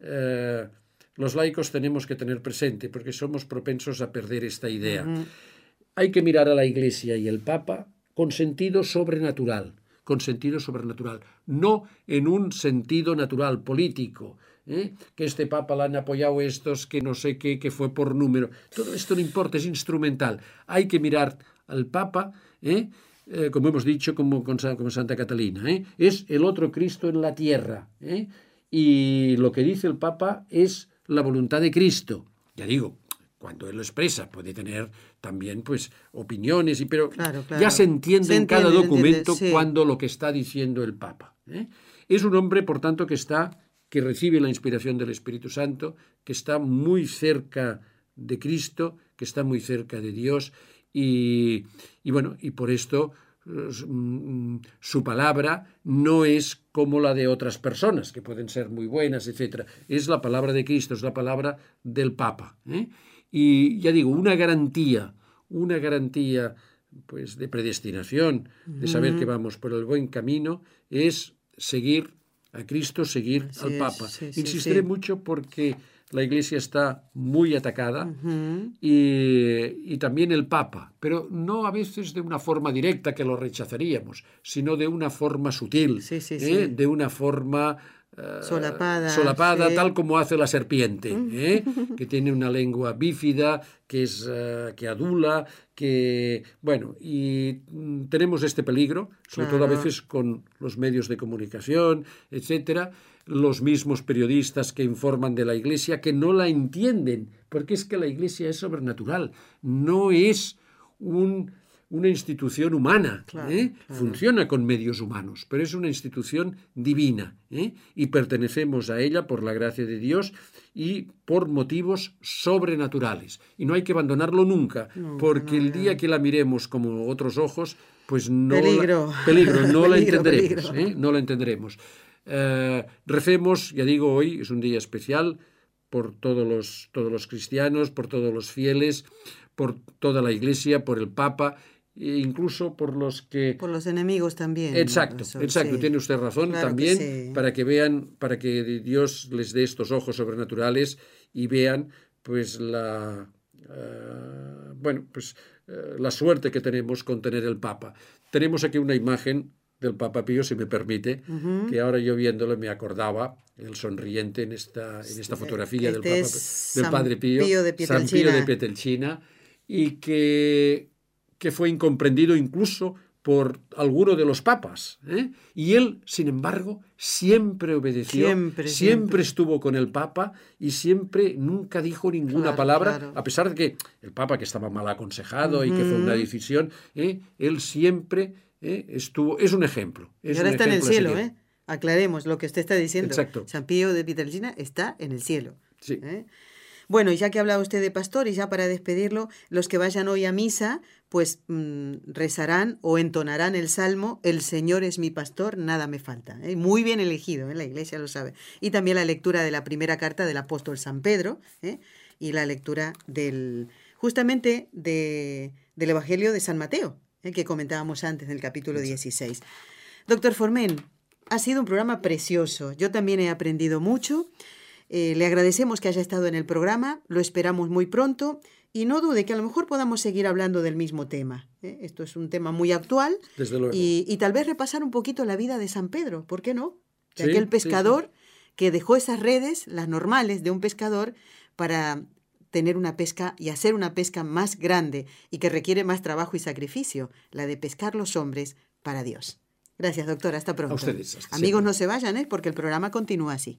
eh, los laicos tenemos que tener presente, porque somos propensos a perder esta idea. Hay que mirar a la Iglesia y el Papa con sentido sobrenatural, con sentido sobrenatural, no en un sentido natural político, ¿eh? que este Papa la han apoyado estos, que no sé qué, que fue por número. Todo esto no importa, es instrumental. Hay que mirar al Papa ¿eh? Eh, como hemos dicho, como, con, Santa Catalina. Es el otro Cristo en la tierra. Y lo que dice el Papa es la voluntad de Cristo. Ya digo, cuando él lo expresa, puede tener también pues opiniones, y, pero ya se entiende, en cada documento cuando lo que está diciendo el Papa. Es un hombre, por tanto, que está, que recibe la inspiración del Espíritu Santo, que está muy cerca de Cristo, que está muy cerca de Dios y, bueno, y por esto su palabra no es como la de otras personas, que pueden ser muy buenas, etc. Es la palabra de Cristo, es la palabra del Papa. ¿eh? Y ya digo, una garantía, una garantía pues, de predestinación, de saber que vamos por el buen camino, es seguir a Cristo, seguir al Papa. Insistiré mucho porque la Iglesia está muy atacada y, también el Papa, pero no a veces de una forma directa que lo rechazaríamos, sino de una forma sutil, ¿eh? de una forma eh, solapada, solapada tal como hace la serpiente, ¿eh? que tiene una lengua bífida, que, es, que adula, que... Bueno, y mm, tenemos este peligro, sobre todo a veces con los medios de comunicación, etcétera, los mismos periodistas que informan de la Iglesia que no la entienden, porque es que la Iglesia es sobrenatural, no es un, una institución humana, ¿eh? funciona con medios humanos, pero es una institución divina ¿eh? y pertenecemos a ella por la gracia de Dios y por motivos sobrenaturales. Y no hay que abandonarlo nunca, porque el día que la miremos como otros ojos, pues no peligro. la, peligro, no la entenderemos, ¿eh? no la entenderemos. Eh, recemos, ya digo, hoy es un día especial por todos los, todos los cristianos, por todos los fieles, por toda la Iglesia, por el Papa e incluso por los que por los enemigos también exacto exacto tiene usted razón también para que vean para que Dios les dé estos ojos sobrenaturales y vean pues la eh, bueno pues eh, la suerte que tenemos con tener el Papa. Tenemos aquí una imagen del Papa Pío, si me permite, que ahora yo viéndolo me acordaba, el sonriente en esta, en esta fotografía del, Papa, del Padre Pío, de San Pío de Pietrelcina, y que, que fue incomprendido incluso por alguno de los papas. ¿eh? Y él, sin embargo, siempre obedeció, siempre, estuvo con el papa y siempre nunca dijo ninguna palabra, a pesar de que el papa que estaba mal aconsejado y que fue una decisión, ¿eh? él siempre ¿eh? estuvo, es un ejemplo. y ahora está en el cielo, ¿eh? Aclaremos lo que usted está diciendo. Exacto. San Pío de Pietrelcina está en el cielo. Sí. ¿eh? Bueno, y ya que hablaba usted de pastor, y ya para despedirlo, los que vayan hoy a misa, pues mm, rezarán o entonarán el salmo, El Señor es mi pastor, nada me falta. ¿eh? Muy bien elegido, ¿eh? la iglesia lo sabe. Y también la lectura de la primera carta del apóstol San Pedro, ¿eh? y la lectura del, justamente de, del Evangelio de San Mateo, el que comentábamos antes en el capítulo 16. Doctor Formen, ha sido un programa precioso. Yo también he aprendido mucho. Eh, le agradecemos que haya estado en el programa, lo esperamos muy pronto y no dude que a lo mejor podamos seguir hablando del mismo tema. ¿eh? Esto es un tema muy actual Desde luego. Y, tal vez repasar un poquito la vida de San Pedro, ¿por qué no? De aquel pescador que dejó esas redes, las normales de un pescador, para tener una pesca y hacer una pesca más grande y que requiere más trabajo y sacrificio, la de pescar los hombres para Dios. Gracias, doctor. Hasta pronto. A ustedes. Amigos, no se vayan, ¿eh? porque el programa continúa así.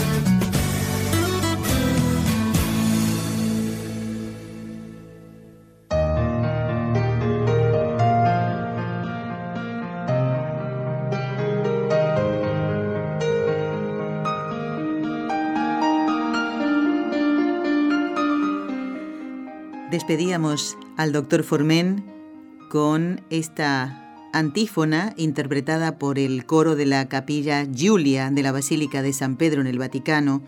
Despedíamos al doctor Formen con esta antífona interpretada por el coro de la capilla Giulia de la Basílica de San Pedro en el Vaticano,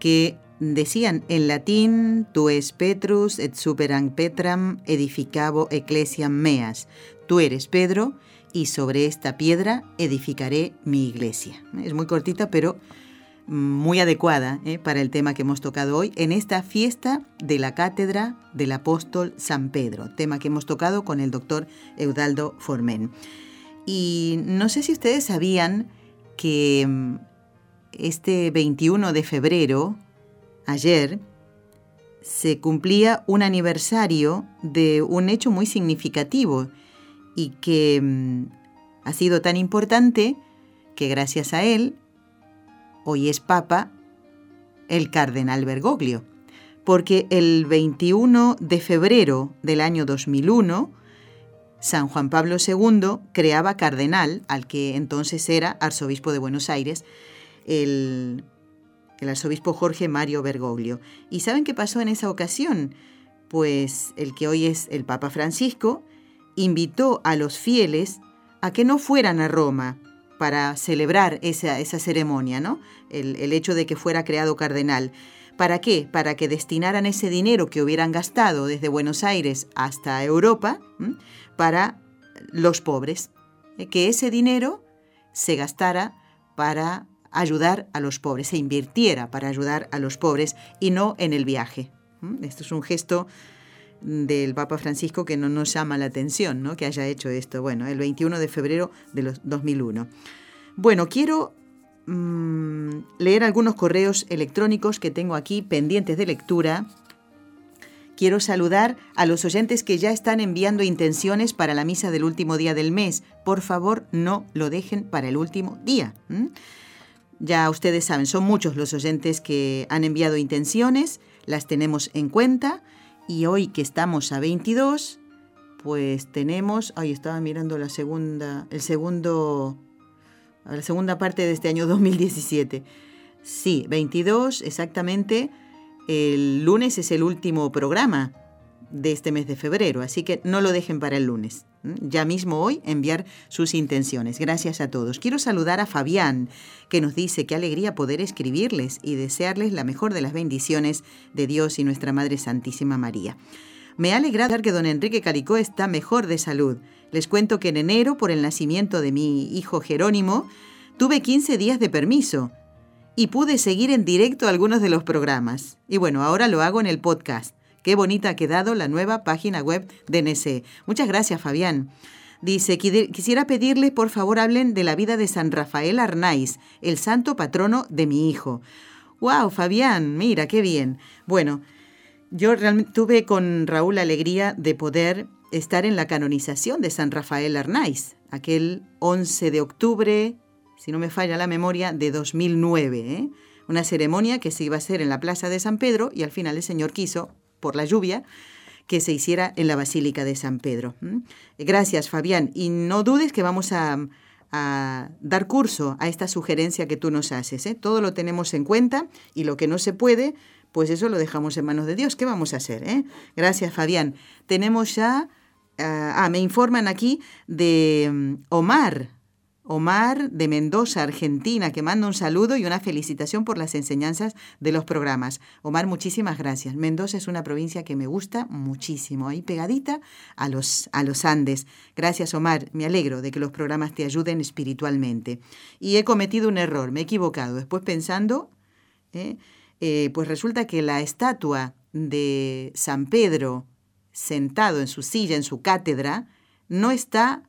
que decían en latín, tu es Petrus et superam Petram edificabo ecclesiam meas, tú eres Pedro y sobre esta piedra edificaré mi iglesia. Es muy cortita, pero muy adecuada ¿eh? para el tema que hemos tocado hoy en esta fiesta de la cátedra del apóstol San Pedro, tema que hemos tocado con el doctor Eudaldo Formen. Y no sé si ustedes sabían que mm, este 21 de febrero, ayer, se cumplía un aniversario de un hecho muy significativo y que mm, ha sido tan importante que gracias a él hoy es Papa el cardenal Bergoglio, porque el 21 de febrero del año 2001 San Juan Pablo II creaba cardenal al que entonces era arzobispo de Buenos Aires, el, el arzobispo Jorge Mario Bergoglio. ¿Y saben qué pasó en esa ocasión? Pues el que hoy es el Papa Francisco invitó a los fieles a que no fueran a Roma para celebrar esa, esa ceremonia, ¿no? El, el, hecho de que fuera creado cardenal. ¿Para qué? Para que destinaran ese dinero que hubieran gastado desde Buenos Aires hasta Europa para los pobres. Que ese dinero se gastara para ayudar a los pobres, se invirtiera para ayudar a los pobres y no en el viaje. Esto es un gesto del Papa Francisco que no nos llama la atención, ¿no? que haya hecho esto. Bueno, el 21 de febrero de los 2001. Bueno, quiero mmm, leer algunos correos electrónicos que tengo aquí pendientes de lectura. Quiero saludar a los oyentes que ya están enviando intenciones para la misa del último día del mes. Por favor, no lo dejen para el último día. ¿Mm? Ya ustedes saben, son muchos los oyentes que han enviado intenciones, las tenemos en cuenta y hoy que estamos a 22, pues tenemos, ahí estaba mirando la segunda, el segundo, la segunda parte de este año 2017. Sí, 22 exactamente. El lunes es el último programa de este mes de febrero, así que no lo dejen para el lunes. Ya mismo hoy enviar sus intenciones. Gracias a todos. Quiero saludar a Fabián, que nos dice qué alegría poder escribirles y desearles la mejor de las bendiciones de Dios y nuestra Madre Santísima María. Me ha alegrado que don Enrique Caricó está mejor de salud. Les cuento que en enero, por el nacimiento de mi hijo Jerónimo, tuve 15 días de permiso y pude seguir en directo algunos de los programas. Y bueno, ahora lo hago en el podcast. Qué bonita ha quedado la nueva página web de NC. Muchas gracias, Fabián. Dice, quisiera pedirle, por favor, hablen de la vida de San Rafael Arnaiz, el santo patrono de mi hijo. ¡Wow, Fabián! Mira, qué bien. Bueno, yo realmente tuve con Raúl la alegría de poder estar en la canonización de San Rafael Arnaiz, aquel 11 de octubre, si no me falla la memoria, de 2009. ¿eh? Una ceremonia que se iba a hacer en la Plaza de San Pedro y al final el Señor quiso por la lluvia, que se hiciera en la Basílica de San Pedro. Gracias, Fabián. Y no dudes que vamos a, a dar curso a esta sugerencia que tú nos haces. ¿eh? Todo lo tenemos en cuenta y lo que no se puede, pues eso lo dejamos en manos de Dios. ¿Qué vamos a hacer? Eh? Gracias, Fabián. Tenemos ya... Uh, ah, me informan aquí de um, Omar. Omar de Mendoza, Argentina, que manda un saludo y una felicitación por las enseñanzas de los programas. Omar, muchísimas gracias. Mendoza es una provincia que me gusta muchísimo, ahí pegadita a los, a los Andes. Gracias, Omar. Me alegro de que los programas te ayuden espiritualmente. Y he cometido un error, me he equivocado. Después pensando, ¿eh? Eh, pues resulta que la estatua de San Pedro sentado en su silla, en su cátedra, no está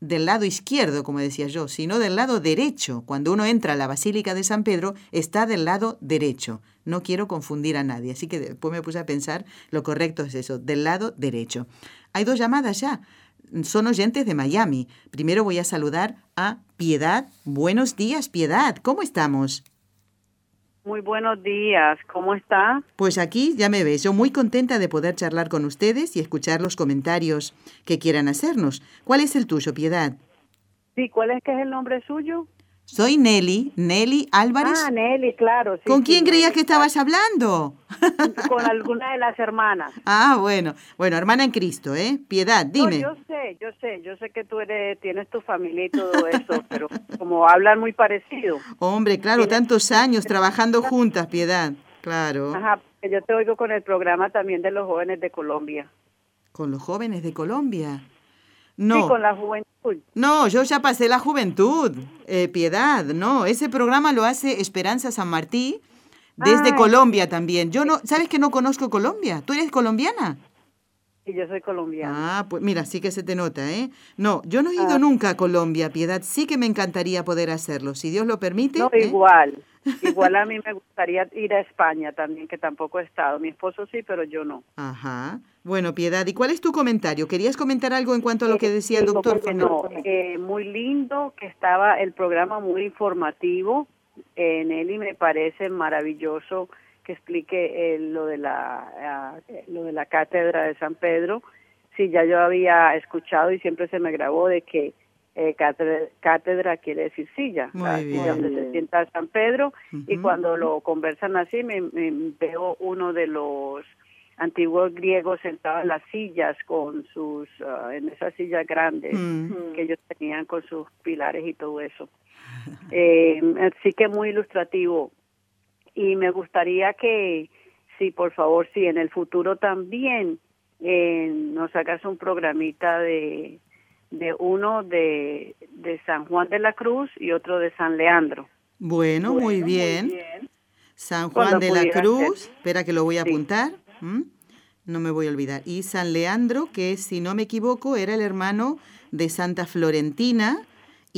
del lado izquierdo, como decía yo, sino del lado derecho. Cuando uno entra a la Basílica de San Pedro, está del lado derecho. No quiero confundir a nadie, así que después me puse a pensar, lo correcto es eso, del lado derecho. Hay dos llamadas ya. Son oyentes de Miami. Primero voy a saludar a Piedad. Buenos días, Piedad. ¿Cómo estamos? Muy buenos días, ¿cómo está? Pues aquí ya me ves, yo muy contenta de poder charlar con ustedes y escuchar los comentarios que quieran hacernos. ¿Cuál es el tuyo, Piedad? Sí, ¿cuál es que es el nombre suyo? Soy Nelly, Nelly Álvarez. Ah, Nelly, claro. Sí, ¿Con quién creías Nelly, que estabas hablando? Con alguna de las hermanas. Ah, bueno, bueno, hermana en Cristo, ¿eh? Piedad, dime. No, yo sé, yo sé, yo sé que tú eres, tienes tu familia y todo eso, pero como hablan muy parecido. Hombre, claro, tantos años trabajando juntas, Piedad, claro. Ajá, yo te oigo con el programa también de los jóvenes de Colombia. ¿Con los jóvenes de Colombia? No. Sí, con la juventud. No, yo ya pasé la juventud, eh, Piedad, no, ese programa lo hace Esperanza San Martí desde Ay. Colombia también. Yo no, ¿sabes que no conozco Colombia? ¿Tú eres colombiana? Y yo soy colombiana. Ah, pues mira, sí que se te nota, ¿eh? No, yo no he ido Ah. nunca a Colombia, Piedad. Sí que me encantaría poder hacerlo, si Dios lo permite. no, ¿eh? igual, Igual a mí me gustaría ir a España también, que tampoco he estado. Mi esposo sí, pero yo no. Ajá. Bueno, Piedad, ¿y cuál es tu comentario? ¿Querías comentar algo en cuanto a lo que decía el doctor? No, eh, muy lindo, que estaba el programa muy informativo en él y me parece maravilloso que explique eh, lo de la ah, lo de la cátedra de San Pedro. Sí, ya yo había escuchado y siempre se me grabó de que eh, cátedra, quiere decir silla, la silla donde se sienta San Pedro, y cuando lo conversan así me, veo uno de los antiguos griegos sentado en las sillas con sus, ah, en esas sillas grandes que ellos tenían con sus pilares y todo eso. Eh, así que muy ilustrativo. Y me gustaría que, sí, por favor, sí, en el futuro también eh, nos hagas un programita de de uno de, de San Juan de la Cruz y otro de San Leandro. Bueno, muy, bien. San Juan de la Cruz, espera que lo voy a apuntar, no me voy a olvidar. Y San Leandro, que si no me equivoco era el hermano de Santa Florentina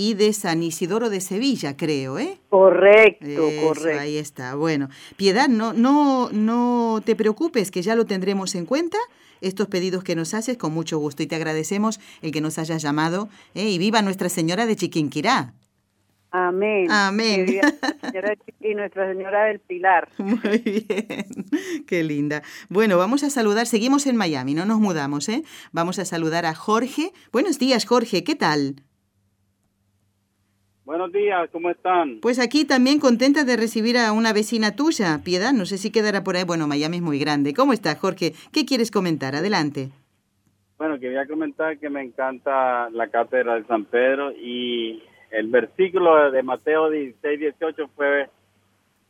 y de San Isidoro de Sevilla, creo, ¿eh? Correcto, correcto. Ahí está. Bueno, Piedad, no, no, no te preocupes, que ya lo tendremos en cuenta estos pedidos que nos haces con mucho gusto y te agradecemos el que nos hayas llamado ¿eh? y viva Nuestra Señora de Chiquinquirá. Amén. Amén. Y Nuestra Señora del Pilar. Muy bien. Qué linda. Bueno, vamos a saludar. Seguimos en Miami, no nos mudamos, ¿eh? Vamos a saludar a Jorge. Buenos días, Jorge. ¿Qué tal? Buenos días, ¿cómo están? Pues aquí también contenta de recibir a una vecina tuya, Piedad, no sé si quedará por ahí. Bueno, Miami es muy grande. ¿Cómo estás, Jorge? ¿Qué quieres comentar? Adelante. Bueno, quería comentar que me encanta la cátedra de San Pedro y el versículo de Mateo 16, 18 fue,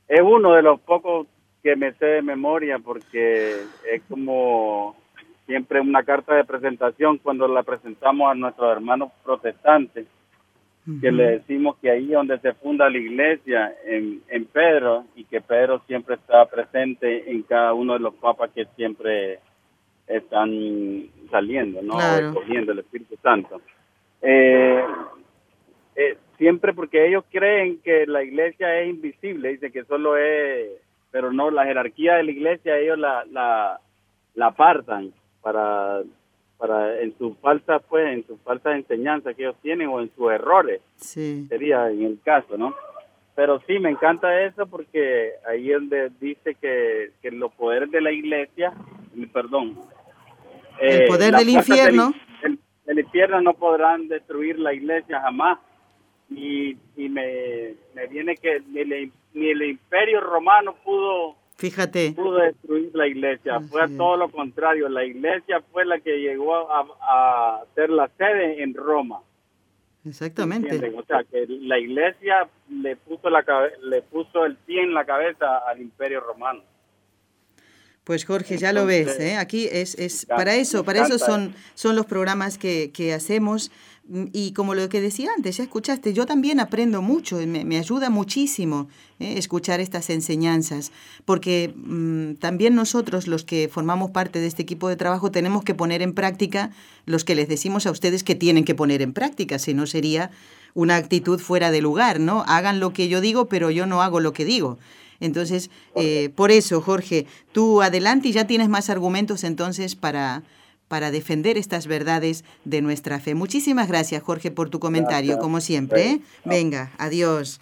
es uno de los pocos que me sé de memoria porque es como siempre una carta de presentación cuando la presentamos a nuestros hermanos protestantes que le decimos que ahí donde se funda la iglesia, en, en Pedro, y que Pedro siempre está presente en cada uno de los papas que siempre están saliendo, ¿no? Escogiendo el Espíritu Santo. Eh, eh, siempre porque ellos creen que la iglesia es invisible, dice que solo es, pero no, la jerarquía de la iglesia ellos la, la, la apartan para para en su falta pues en su falta de enseñanza que ellos tienen o en sus errores sí. sería en el caso no pero sí me encanta eso porque ahí es donde dice que, que los poderes de la iglesia perdón el eh, poder del infierno. el, infierno no podrán destruir la iglesia jamás. Y, y me, me viene que ni el imperio romano pudo Fíjate. Pudo destruir la iglesia. fue todo lo contrario. La iglesia fue la que llegó a, a ser la sede en Roma. Exactamente. O sea, que la iglesia le puso, la, le puso el pie en la cabeza al imperio romano. Pues Jorge, ya lo ves, ¿eh? aquí es, es para eso, para eso son, son los programas que, que hacemos y como lo que decía antes, ya escuchaste, yo también aprendo mucho, me, me ayuda muchísimo eh, escuchar estas enseñanzas, porque mm, también nosotros, los que formamos parte de este equipo de trabajo, tenemos que poner en práctica los que les decimos a ustedes que tienen que poner en práctica, si no sería una actitud fuera de lugar, ¿no? Hagan lo que yo digo, pero yo no hago lo que digo. Entonces, eh, por eso, Jorge, tú adelante y ya tienes más argumentos entonces para para defender estas verdades de nuestra fe. Muchísimas gracias, Jorge, por tu comentario, como siempre. ¿eh? Venga, adiós.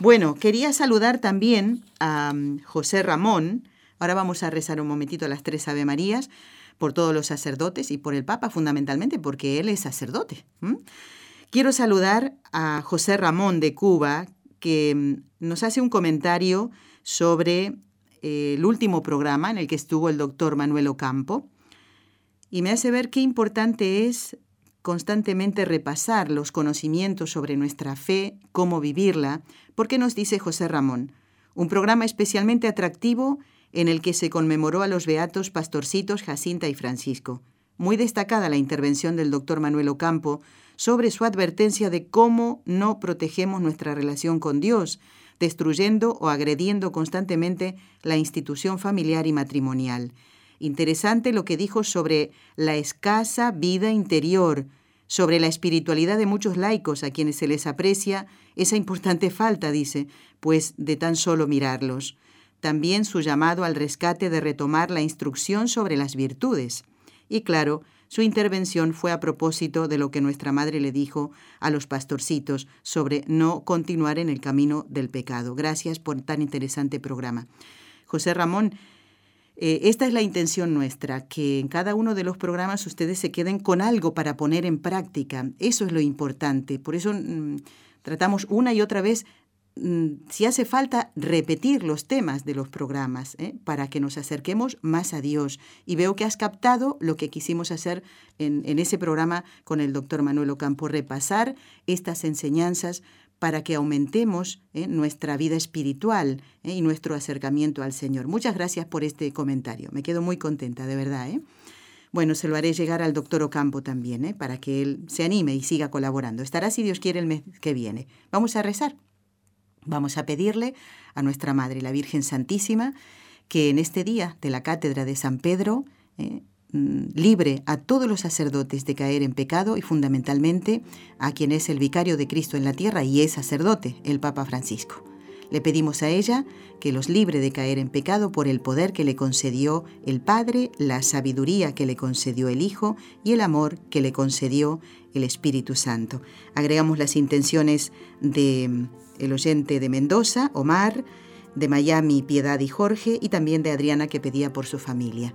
Bueno, quería saludar también a mm, José Ramón. Ahora vamos a rezar un momentito las tres Ave Marías por todos los sacerdotes y por el Papa fundamentalmente, porque él es sacerdote. Quiero saludar a José Ramón de Cuba, que mm, nos hace un comentario sobre eh, el último programa en el que estuvo el doctor Manuel Ocampo y me hace ver qué importante es constantemente repasar los conocimientos sobre nuestra fe, cómo vivirla, porque nos dice José Ramón, un programa especialmente atractivo en el que se conmemoró a los beatos pastorcitos Jacinta y Francisco. Muy destacada la intervención del doctor Manuel Ocampo sobre su advertencia de cómo no protegemos nuestra relación con Dios, destruyendo o agrediendo constantemente la institución familiar y matrimonial. Interesante lo que dijo sobre la escasa vida interior sobre la espiritualidad de muchos laicos a quienes se les aprecia esa importante falta, dice, pues de tan solo mirarlos. También su llamado al rescate de retomar la instrucción sobre las virtudes. Y claro, su intervención fue a propósito de lo que nuestra madre le dijo a los pastorcitos sobre no continuar en el camino del pecado. Gracias por tan interesante programa. José Ramón, eh, esta es la intención nuestra, que en cada uno de los programas ustedes se queden con algo para poner en práctica. Eso es lo importante. Por eso mm, tratamos una y otra vez Mm, si hace falta repetir los temas de los programas ¿eh? para que nos acerquemos más a Dios. Y veo que has captado lo que quisimos hacer en, ese programa con el doctor Manuel Ocampo, repasar estas enseñanzas para que aumentemos ¿eh? nuestra vida espiritual ¿eh? y nuestro acercamiento al Señor. Muchas gracias por este comentario. Me quedo muy contenta, de verdad. Bueno, se lo haré llegar al doctor Ocampo también, para que él se anime y siga colaborando. Estará, si Dios quiere, el mes que viene. Vamos a rezar. Vamos a pedirle a nuestra Madre, la Virgen Santísima, que en este día de la Cátedra de San Pedro eh, libre a todos los sacerdotes de caer en pecado y fundamentalmente a quien es el vicario de Cristo en la tierra y es sacerdote, el Papa Francisco. Le pedimos a ella que los libre de caer en pecado por el poder que le concedió el Padre, la sabiduría que le concedió el Hijo y el amor que le concedió el Espíritu Santo. Agregamos las intenciones de el oyente de Mendoza, Omar, de Miami, Piedad y Jorge, y también de Adriana que pedía por su familia.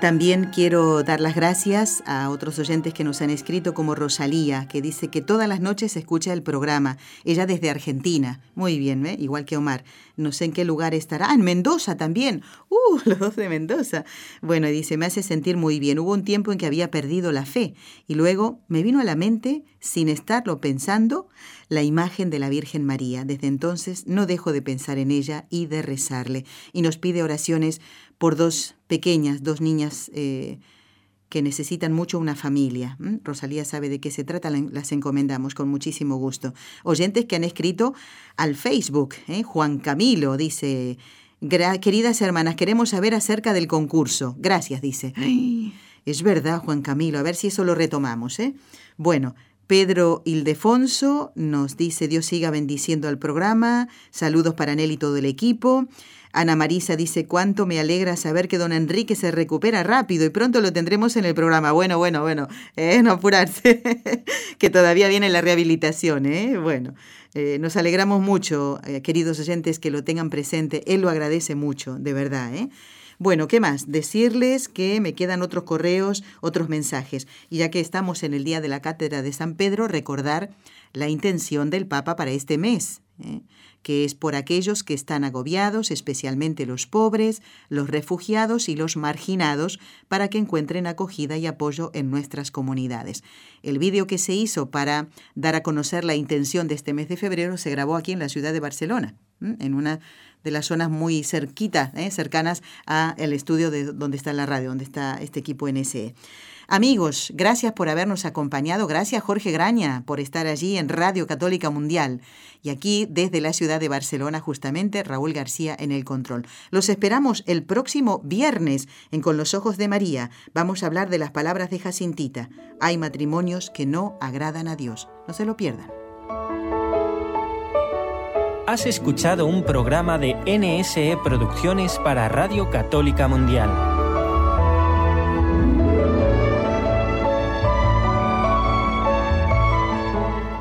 También quiero dar las gracias a otros oyentes que nos han escrito, como Rosalía, que dice que todas las noches escucha el programa. Ella desde Argentina. Muy bien, ¿eh? igual que Omar. No sé en qué lugar estará. Ah, en Mendoza también. ¡Uh! Los dos de Mendoza. Bueno, dice, me hace sentir muy bien. Hubo un tiempo en que había perdido la fe y luego me vino a la mente, sin estarlo pensando, la imagen de la Virgen María. Desde entonces no dejo de pensar en ella y de rezarle. Y nos pide oraciones por dos pequeñas, dos niñas eh, que necesitan mucho una familia. Rosalía sabe de qué se trata, las encomendamos con muchísimo gusto. Oyentes que han escrito al Facebook, ¿eh? Juan Camilo dice, queridas hermanas, queremos saber acerca del concurso. Gracias, dice. es verdad, Juan Camilo, a ver si eso lo retomamos. ¿eh? Bueno, Pedro Ildefonso nos dice Dios siga bendiciendo al programa. Saludos para Nelly y todo el equipo. Ana Marisa dice, cuánto me alegra saber que don Enrique se recupera rápido y pronto lo tendremos en el programa. Bueno, bueno, bueno, eh, no apurarse, que todavía viene la rehabilitación. ¿eh? Bueno, eh, nos alegramos mucho, eh, queridos oyentes, que lo tengan presente. Él lo agradece mucho, de verdad. ¿eh? Bueno, ¿qué más? Decirles que me quedan otros correos, otros mensajes. Y ya que estamos en el día de la Cátedra de San Pedro, recordar la intención del Papa para este mes. ¿Eh? que es por aquellos que están agobiados, especialmente los pobres, los refugiados y los marginados, para que encuentren acogida y apoyo en nuestras comunidades. El vídeo que se hizo para dar a conocer la intención de este mes de febrero se grabó aquí en la ciudad de Barcelona, en una de las zonas muy cerquitas, ¿eh? cercanas al estudio de donde está la radio, donde está este equipo NSE. Amigos, gracias por habernos acompañado. Gracias Jorge Graña por estar allí en Radio Católica Mundial. Y aquí, desde la ciudad de Barcelona, justamente, Raúl García en el control. Los esperamos el próximo viernes en Con los Ojos de María. Vamos a hablar de las palabras de Jacintita. Hay matrimonios que no agradan a Dios. No se lo pierdan. Has escuchado un programa de NSE Producciones para Radio Católica Mundial.